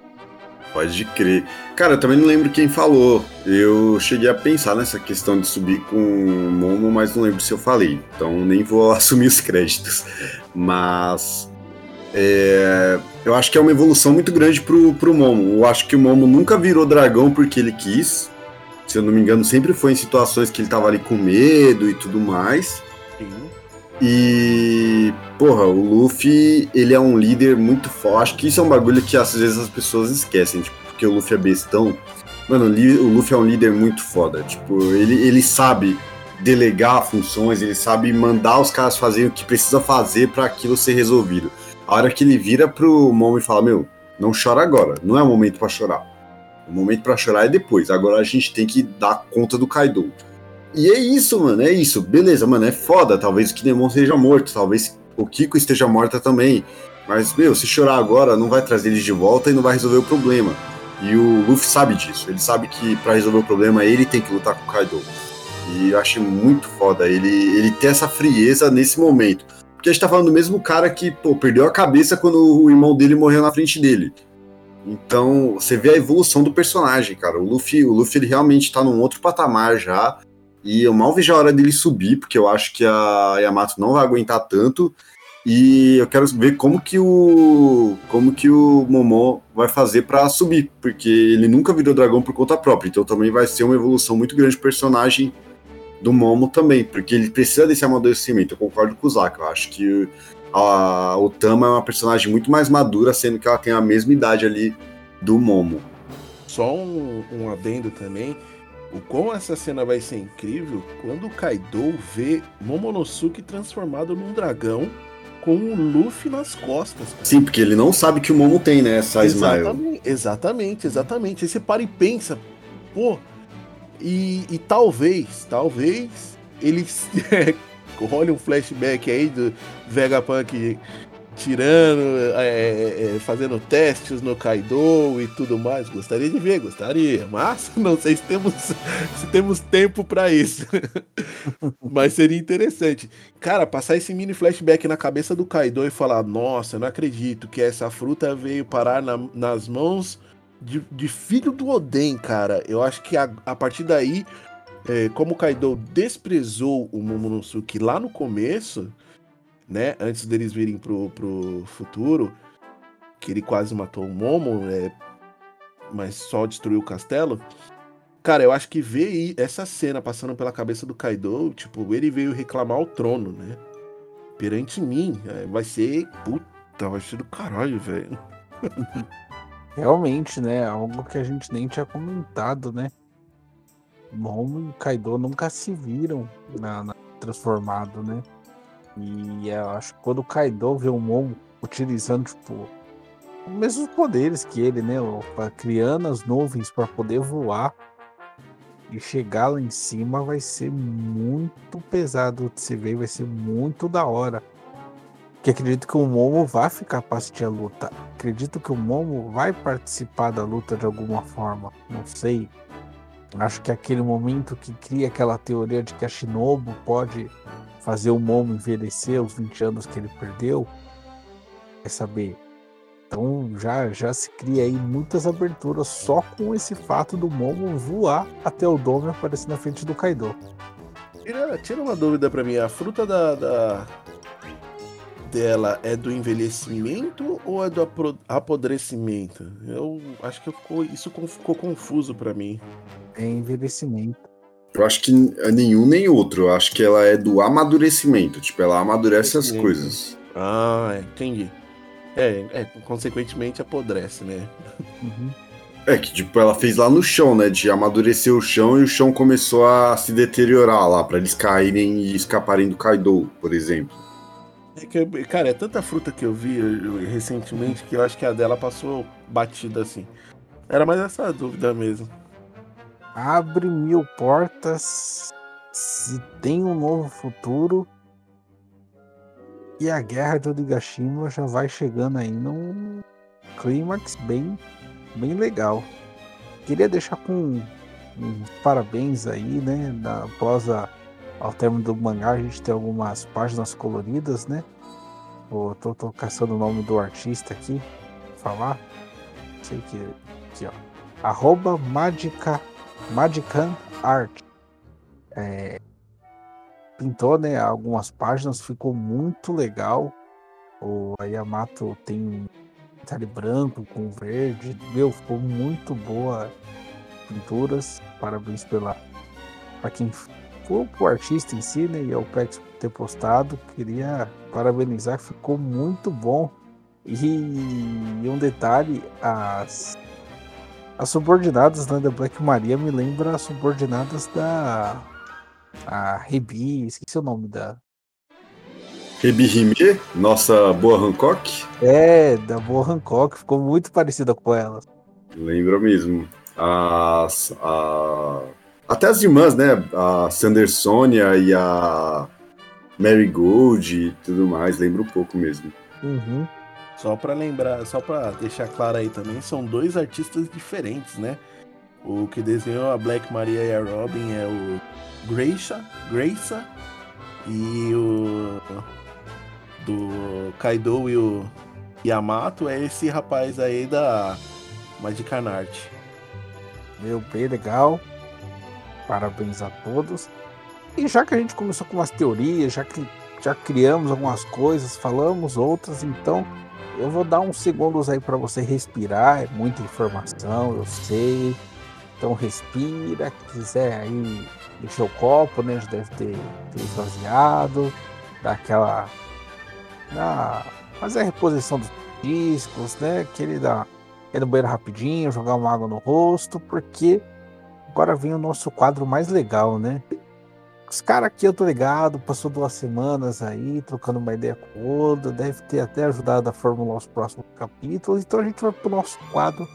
Pode crer. Cara, eu também não lembro quem falou. Eu cheguei a pensar nessa questão de subir com o Momo, mas não lembro se eu falei. Então nem vou assumir os créditos. Mas. É, eu acho que é uma evolução muito grande pro, pro Momo. Eu acho que o Momo nunca virou dragão porque ele quis. Se eu não me engano, sempre foi em situações que ele tava ali com medo e tudo mais. Sim. E, porra, o Luffy, ele é um líder muito forte. Acho que isso é um bagulho que às vezes as pessoas esquecem, tipo, porque o Luffy é bestão. Mano, o Luffy é um líder muito foda. Tipo, ele, ele sabe delegar funções, ele sabe mandar os caras fazerem o que precisa fazer para aquilo ser resolvido. A hora que ele vira pro Momo e fala: Meu, não chora agora, não é o momento para chorar. O momento para chorar é depois. Agora a gente tem que dar conta do Kaido. E é isso, mano, é isso. Beleza, mano, é foda. Talvez o Kinemon seja morto, talvez o Kiko esteja morta também. Mas, meu, se chorar agora, não vai trazer eles de volta e não vai resolver o problema. E o Luffy sabe disso. Ele sabe que para resolver o problema ele tem que lutar com o Kaido. E eu achei muito foda ele, ele ter essa frieza nesse momento. Porque a gente tá falando do mesmo cara que, pô, perdeu a cabeça quando o irmão dele morreu na frente dele. Então, você vê a evolução do personagem, cara. O Luffy, o Luffy ele realmente tá num outro patamar já. E eu mal vejo a hora dele subir, porque eu acho que a Yamato não vai aguentar tanto. E eu quero ver como que o como que o Momon vai fazer para subir, porque ele nunca virou dragão por conta própria, então também vai ser uma evolução muito grande do personagem do Momo também, porque ele precisa desse amadurecimento. Eu concordo com o Zaka, eu acho que a Otama é uma personagem muito mais madura, sendo que ela tem a mesma idade ali do Momo. Só um, um adendo também, o como essa cena vai ser incrível quando o Kaido vê Momonosuke transformado num dragão com o Luffy nas costas. Sim, porque ele não sabe que o Momo tem, né? Essa exatamente, Smile. Exatamente, exatamente. Aí você para e pensa, pô, e, e talvez, talvez ele olha um flashback aí do Vegapunk tirando, é, é, é, fazendo testes no Kaido e tudo mais. Gostaria de ver, gostaria, mas não sei se temos, se temos tempo para isso. mas seria interessante. Cara, passar esse mini flashback na cabeça do Kaido e falar: Nossa, eu não acredito que essa fruta veio parar na, nas mãos de, de, filho do Oden, cara. Eu acho que a, a partir daí, é, como o Kaido desprezou o Momonosuke lá no começo né? Antes deles virem pro, pro futuro, que ele quase matou o Momo, né? mas só destruiu o castelo. Cara, eu acho que ver essa cena passando pela cabeça do Kaido, tipo, ele veio reclamar o trono, né? Perante mim, é, vai ser. Puta, vai ser do caralho, velho. Realmente, né? Algo que a gente nem tinha comentado, né? Momo e Kaido nunca se viram na, na transformado, né? E eu acho que quando o Kaido vê o Momo utilizando, tipo, os mesmos poderes que ele, né? Criando as nuvens para poder voar e chegar lá em cima vai ser muito pesado de se ver, vai ser muito da hora. Que acredito que o Momo vai ficar para assistir a luta. Acredito que o Momo vai participar da luta de alguma forma. Não sei. Acho que é aquele momento que cria aquela teoria de que a Shinobu pode fazer o Momo envelhecer os 20 anos que ele perdeu. Quer saber? Então já, já se cria aí muitas aberturas só com esse fato do Momo voar até o Dome aparecer na frente do Kaido. Tira, tira uma dúvida para mim, a fruta da, da, dela é do envelhecimento ou é do apodrecimento? Eu acho que ficou, isso ficou confuso para mim. É envelhecimento. Eu acho que é nenhum nem outro. Eu acho que ela é do amadurecimento. Tipo, ela amadurece as coisas. Ah, entendi. É, é, consequentemente apodrece, né? Uhum. É que, tipo, ela fez lá no chão, né? De amadurecer o chão e o chão começou a se deteriorar lá, para eles caírem e escaparem do Kaido, por exemplo. É que, cara, é tanta fruta que eu vi recentemente que eu acho que a dela passou batida assim. Era mais essa dúvida mesmo. Abre mil portas se tem um novo futuro e a guerra de Onigashima já vai chegando aí num clímax bem, bem legal. Queria deixar com um parabéns aí, né? Após a, ao término do mangá, a gente tem algumas páginas coloridas, né? Pô, tô, tô caçando o nome do artista aqui. Falar. Sei que. Aqui, ó. Arroba Magica, Magican Art. É, pintou né, algumas páginas, ficou muito legal. O Yamato tem detalhe branco com verde. Meu, ficou muito boa pinturas. Parabéns pela para quem for o artista em si, né? E ao Pex ter postado. Queria parabenizar, ficou muito bom. E, e um detalhe, as as subordinadas né, da Black Maria me lembram as subordinadas da a Rebi, esqueci o nome da. Rebi Rime, nossa boa Hancock? É, da boa Hancock, ficou muito parecida com ela. Lembra mesmo. As, a... Até as irmãs, né? A Sandersonia e a Mary Gold e tudo mais, lembra um pouco mesmo. Uhum. Só para lembrar, só para deixar claro aí também, são dois artistas diferentes, né? O que desenhou a Black Maria e a Robin é o Gracia, Gracia e o do Kaido e o Yamato é esse rapaz aí da Magicanart. Meu, bem legal. Parabéns a todos. E já que a gente começou com umas teorias, já que já criamos algumas coisas, falamos outras, então eu vou dar uns segundos aí para você respirar. É muita informação, eu sei. Então respira, quiser aí encher o copo, né? Já deve ter, ter esvaziado, dar aquela. Fazer a reposição dos discos, né? Aquele da. Ir no banheiro rapidinho, jogar uma água no rosto, porque agora vem o nosso quadro mais legal, né? Os caras aqui, eu tô ligado, passou duas semanas aí, trocando uma ideia com o outro, deve ter até ajudado a formular os próximos capítulos, então a gente vai pro nosso quadro.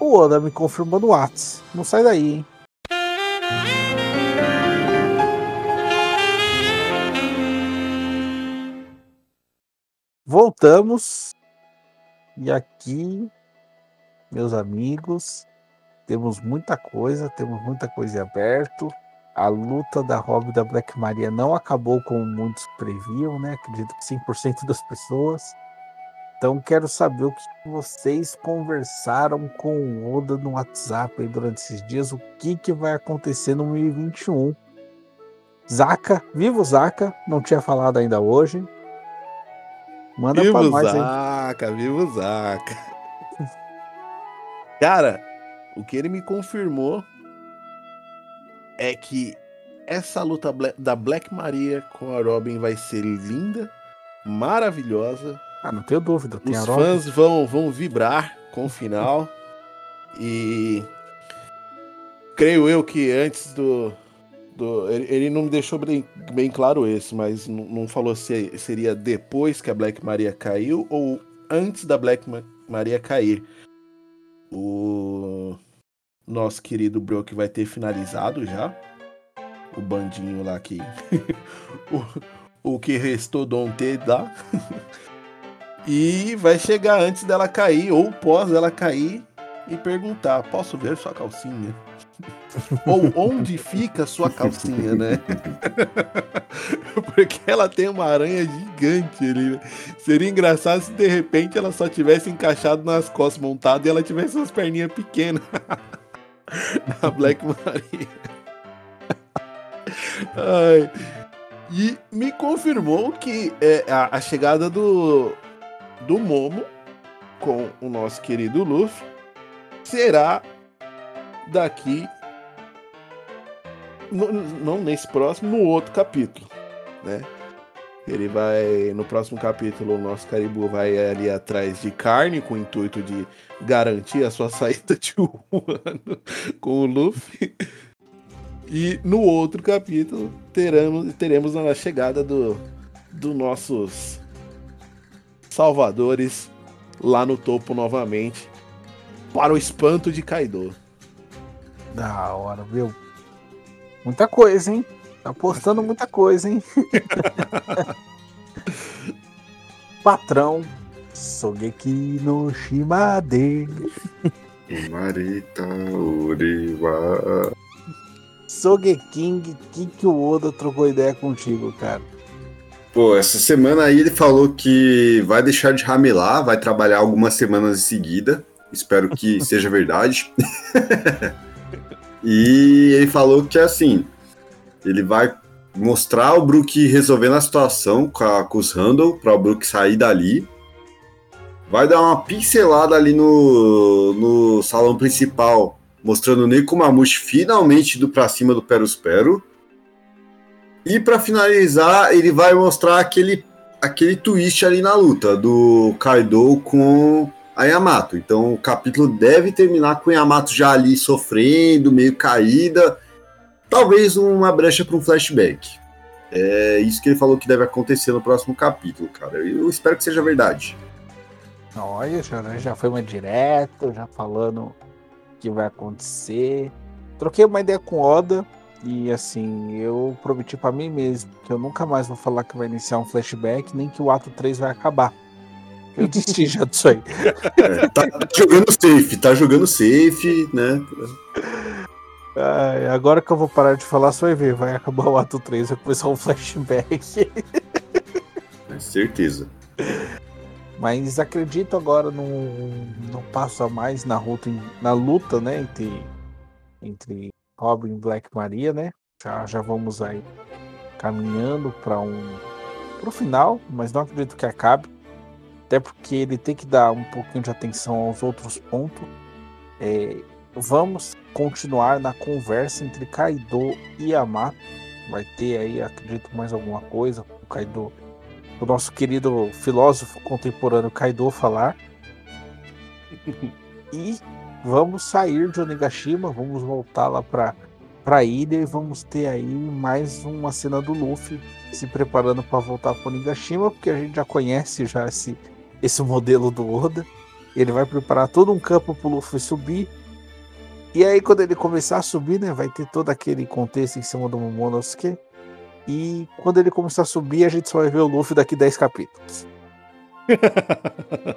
O Oda me confirmou no Whats. Não sai daí, hein? Voltamos. E aqui, meus amigos, temos muita coisa, temos muita coisa em aberto. A luta da Robin da Black Maria não acabou como muitos previam, né? Acredito que 100% das pessoas. Então quero saber o que vocês conversaram com o Oda no WhatsApp durante esses dias, o que, que vai acontecer no 2021. Zaka, vivo Zaka, não tinha falado ainda hoje. Manda vivo pra nós Zaka, aí. Vivo Zaka. Cara, O que ele me confirmou é que essa luta da Black Maria com a Robin vai ser linda, maravilhosa. Ah, não tenho dúvida. Tem Os fãs vão, vão vibrar com o final. E creio eu que antes do. do ele, ele não me deixou bem, bem claro esse, mas não, não falou se seria depois que a Black Maria caiu ou antes da Black Ma- Maria cair. O nosso querido Brock vai ter finalizado já. O bandinho lá que. o, o que restou do ontem lá. E vai chegar antes dela cair, ou pós ela cair, e perguntar: posso ver sua calcinha? ou onde fica sua calcinha, né? Porque ela tem uma aranha gigante ali. né? Seria engraçado se de repente ela só tivesse encaixado nas costas montado e ela tivesse umas perninhas pequenas. Na Black Maria. Ai. E me confirmou que é, a, a chegada do, do Momo com o nosso querido Luffy será daqui. no- não nesse próximo, no outro capítulo, né? Ele vai. No próximo capítulo, o nosso Caribu vai ali atrás de carne com o intuito de garantir a sua saída de um ano com o Luffy. E no outro capítulo teremos, teremos a chegada do, do nossos salvadores lá no topo novamente para o espanto de Kaido. Da hora, viu? Muita coisa, hein? Tá postando muita coisa, hein? Patrão, Sogeki no Shimade. Marita Uriwa. Sogeking, que que o Oda trocou ideia contigo, cara? Pô, essa semana aí ele falou que vai deixar de ramelar, vai trabalhar algumas semanas em seguida. Espero que seja verdade. e ele falou que assim, ele vai mostrar o Brook resolvendo a situação com, a, com os Randall para o Brook sair dali. Vai dar uma pincelada ali no, no salão principal, mostrando o Nekomamushi finalmente indo pra cima do Perospero. E para finalizar, ele vai mostrar aquele, aquele twist ali na luta do Kaido com a Yamato. Então o capítulo deve terminar com Yamato já ali sofrendo, meio caída. Talvez uma brecha para um flashback. É isso que ele falou que deve acontecer no próximo capítulo, cara. Eu espero que seja verdade. Olha, já, foi uma direto, já falando o que vai acontecer. Troquei uma ideia com Oda e assim, eu prometi pra mim mesmo que eu nunca mais vou falar que vai iniciar um flashback, nem que o ato 3 vai acabar. Eu desisti já disso aí. É, tá jogando safe, tá jogando safe, né? Ai, agora que eu vou parar de falar, você vai ver, vai acabar o ato 3, vai começar um flashback. É certeza. Mas acredito agora num, num passo a mais na, luta, na luta, né, entre, entre Robin e Black Maria, né? Já, já vamos aí caminhando para um pro final, mas não acredito que acabe. Até porque ele tem que dar um pouquinho de atenção aos outros pontos. É, vamos continuar na conversa entre Kaido e Yamato. Vai ter aí, acredito, mais alguma coisa com o Kaido o nosso querido filósofo contemporâneo Kaido falar. e vamos sair de Onigashima, vamos voltar lá para para ilha e vamos ter aí mais uma cena do Luffy se preparando para voltar para Onigashima, porque a gente já conhece já esse esse modelo do Oda. Ele vai preparar todo um campo para o Luffy subir. E aí quando ele começar a subir, né, vai ter todo aquele contexto em cima do Momonosuke. E quando ele começar a subir, a gente só vai ver o Luffy daqui 10 capítulos.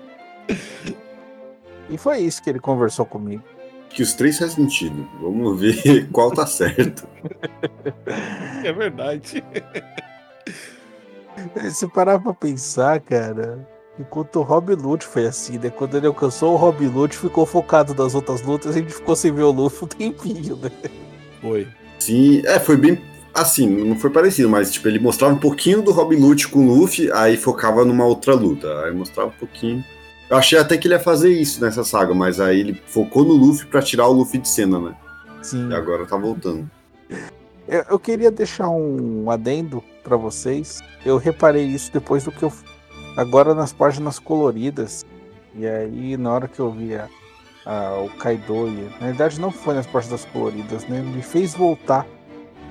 e foi isso que ele conversou comigo. Que os três faz sentido. Vamos ver qual tá certo. É verdade. Se parar pra pensar, cara, enquanto o Rob Lute foi assim, né? Quando ele alcançou o Rob Lute, ficou focado nas outras lutas, a gente ficou sem ver o Luffy um tempinho, né? Foi. Sim, é, foi bem assim, não foi parecido, mas tipo, ele mostrava um pouquinho do Robin Lute com o Luffy, aí focava numa outra luta. Aí mostrava um pouquinho. Eu achei até que ele ia fazer isso nessa saga, mas aí ele focou no Luffy pra tirar o Luffy de cena, né? Sim. E agora tá voltando. Eu, eu queria deixar um adendo pra vocês. Eu reparei isso depois do que eu. Agora nas páginas coloridas. E aí, na hora que eu vi a, a- o Kaido, e, na verdade não foi nas páginas coloridas, né? Me fez voltar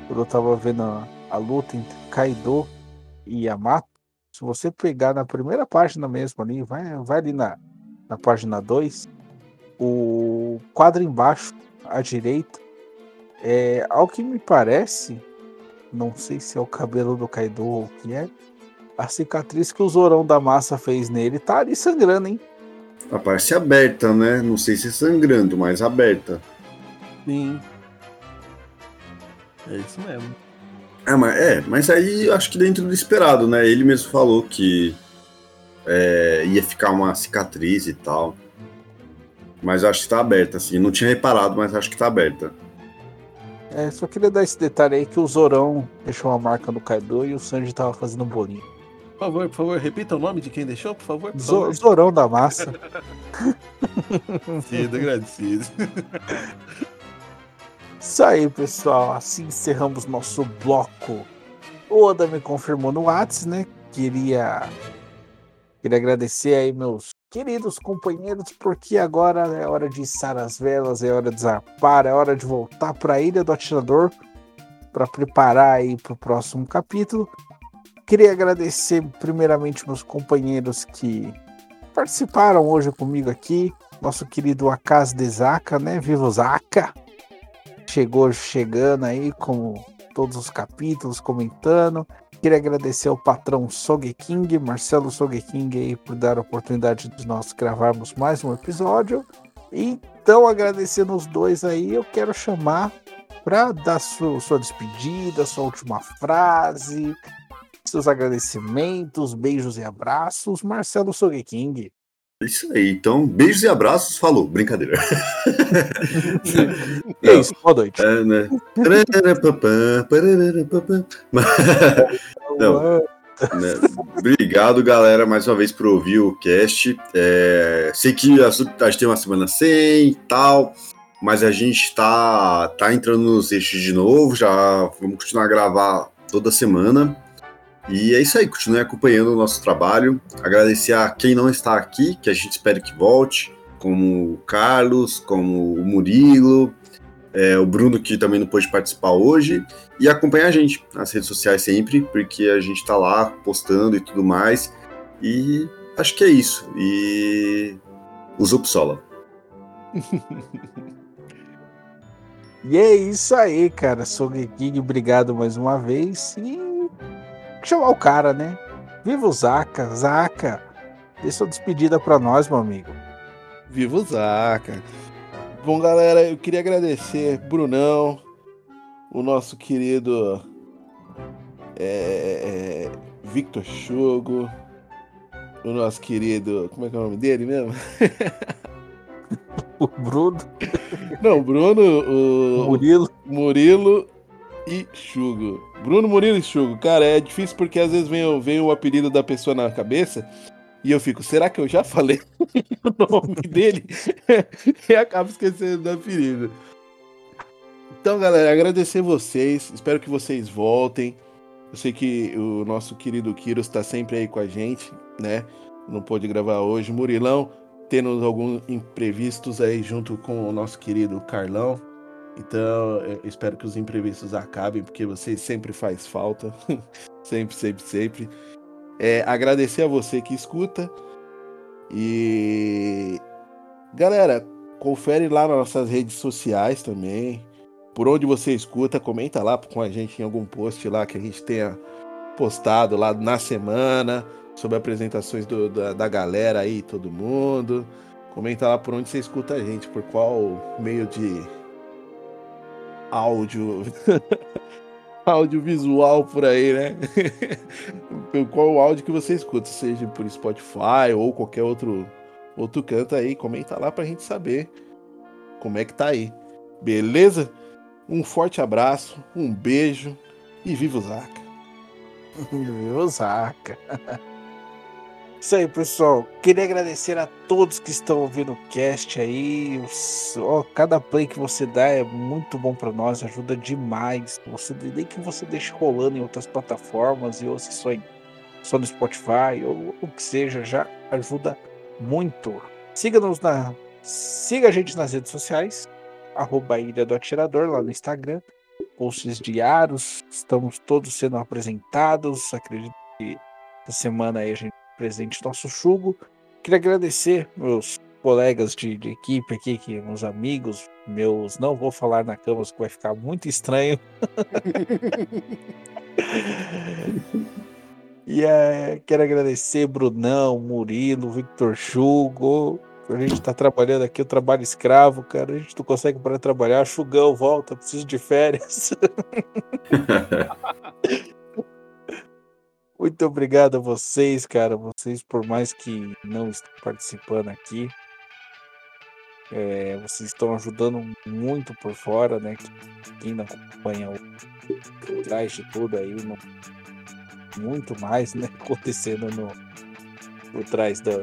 quando eu tava vendo a, a luta entre Kaido e Yamato. Se você pegar na primeira página mesmo ali, vai, vai ali na, na página 2, o quadro embaixo, à direita, é, ao que me parece, não sei se é o cabelo do Kaido ou o que é, a cicatriz que o Zorão da Massa fez nele tá ali sangrando, hein? Aparece aberta, né? Não sei se sangrando, mas aberta. Sim. É isso mesmo. É, mas, é, mas aí eu acho que dentro do esperado, né? Ele mesmo falou que é, ia ficar uma cicatriz e tal. Mas acho que tá aberta, assim. Não tinha reparado, mas acho que tá aberta. É, só queria dar esse detalhe aí que o Zorão deixou uma marca no Kaido e o Sanji tava fazendo um bolinho. Por favor, por favor, repita o nome de quem deixou, por favor. Por favor. Zorão da Massa. Agradecido, agradecido. Isso aí, pessoal. Assim encerramos nosso bloco. O Oda me confirmou no Whats, né? Queria, queria agradecer aí meus queridos companheiros, porque agora é hora de içar as velas, é hora de zarpar, é hora de voltar para a Ilha do Atirador para preparar aí para o próximo capítulo. Queria agradecer primeiramente meus companheiros que participaram hoje comigo aqui. Nosso querido Akaz de Zaka, né? Vivo Zaka! chegou chegando aí, como todos os capítulos, comentando. Queria agradecer ao patrão Sogeking, Marcelo Sogeking, aí, por dar a oportunidade de nós gravarmos mais um episódio. Então, agradecendo os dois aí, eu quero chamar para dar sua, sua despedida, sua última frase, seus agradecimentos, beijos e abraços. Marcelo Sogeking. É Isso aí. Então, beijos e abraços. Falou. Brincadeira. É isso, boa noite. É, né? Não. né? Obrigado, galera, mais uma vez por ouvir o cast. É, sei que a a gente tem uma semana sem e tal, mas a gente tá, tá entrando nos eixos de novo. Já vamos continuar a gravar toda semana. E é isso aí, continue acompanhando o nosso trabalho. Agradecer a quem não está aqui, que a gente espera que volte, como o Carlos, como o Murilo, é, o Bruno, que também não pôde participar hoje, e acompanhar a gente nas redes sociais sempre, porque a gente tá lá postando e tudo mais. E acho que é isso. E usa o Psola. E é isso aí, cara. Sogeking, obrigado mais uma vez. E chamar o cara, né? Viva o Zaka, Zaka. Dê sua despedida pra nós, meu amigo. Viva o Zaca. Bom, galera, eu queria agradecer Brunão, o nosso querido é, é, Victor Chugo, o nosso querido. Como é que é o nome dele mesmo? O Bruno, Não, Bruno, o, o Murilo. Murilo e Chugo. Bruno, Murilo e Chugo. Cara, é difícil porque às vezes vem, vem o apelido da pessoa na cabeça e eu fico, será que eu já falei o nome dele? e acabo esquecendo do apelido. Então, galera, agradecer vocês. Espero que vocês voltem. Eu sei que o nosso querido Kiros está sempre aí com a gente, né? Não pôde gravar hoje. Murilão, tendo alguns imprevistos aí junto com o nosso querido Carlão. Então, eu espero que os imprevistos acabem, porque vocês sempre faz falta. sempre, sempre, sempre. É, agradecer a você que escuta. E. Galera, confere lá nas nossas redes sociais também. Por onde você escuta, comenta lá com a gente em algum post lá que a gente tenha postado lá na semana sobre apresentações do- da, da galera aí, todo mundo. Comenta lá por onde você escuta a gente, por qual meio de áudio, audiovisual por aí, né? qual áudio que você escuta, seja por Spotify ou qualquer outro outro canto aí, comenta lá pra gente saber como é que tá aí. Beleza? Um forte abraço, um beijo e viva o Zaca! Viva o Zaka. Isso aí, pessoal. Queria agradecer a todos que estão ouvindo o cast aí. Ó, cada play que você dá é muito bom para nós, ajuda demais. Você nem que você deixe rolando em outras plataformas e ouça só, em, só no Spotify ou o que seja, já ajuda muito. Siga-nos na. Siga a gente nas redes sociais, arroba Ilha do Atirador, lá no Instagram. Posts diários, estamos todos sendo apresentados. Acredito que essa semana aí a gente presente nosso chugo. Queria agradecer meus colegas de, de, equipe aqui, que meus amigos, meus. Não vou falar na cama, que vai ficar muito estranho. e é, quero agradecer Brunão, Murilo, Victor Chugo. A gente tá trabalhando aqui, o trabalho escravo, cara. A gente não consegue para trabalhar. Chugão, volta, preciso de férias. Muito obrigado a vocês, cara. Vocês, por mais que não estão participando aqui, é, vocês estão ajudando muito por fora, né? Quem não acompanha o trás de tudo aí, muito mais, né? Acontecendo no, por trás da,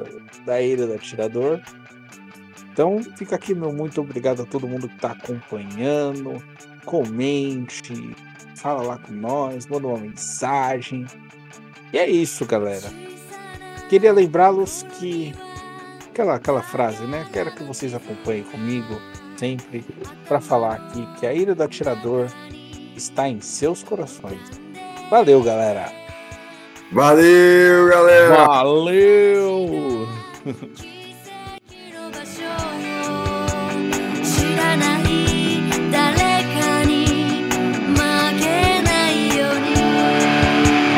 da ilha do atirador. Então, fica aqui meu muito obrigado a todo mundo que está acompanhando. Comente, fala lá com nós, manda uma mensagem. E é isso, galera. Queria lembrá-los que aquela, aquela frase, né? Quero que vocês acompanhem comigo sempre para falar aqui que a ira do atirador está em seus corações. Valeu, galera. Valeu, galera. Valeu.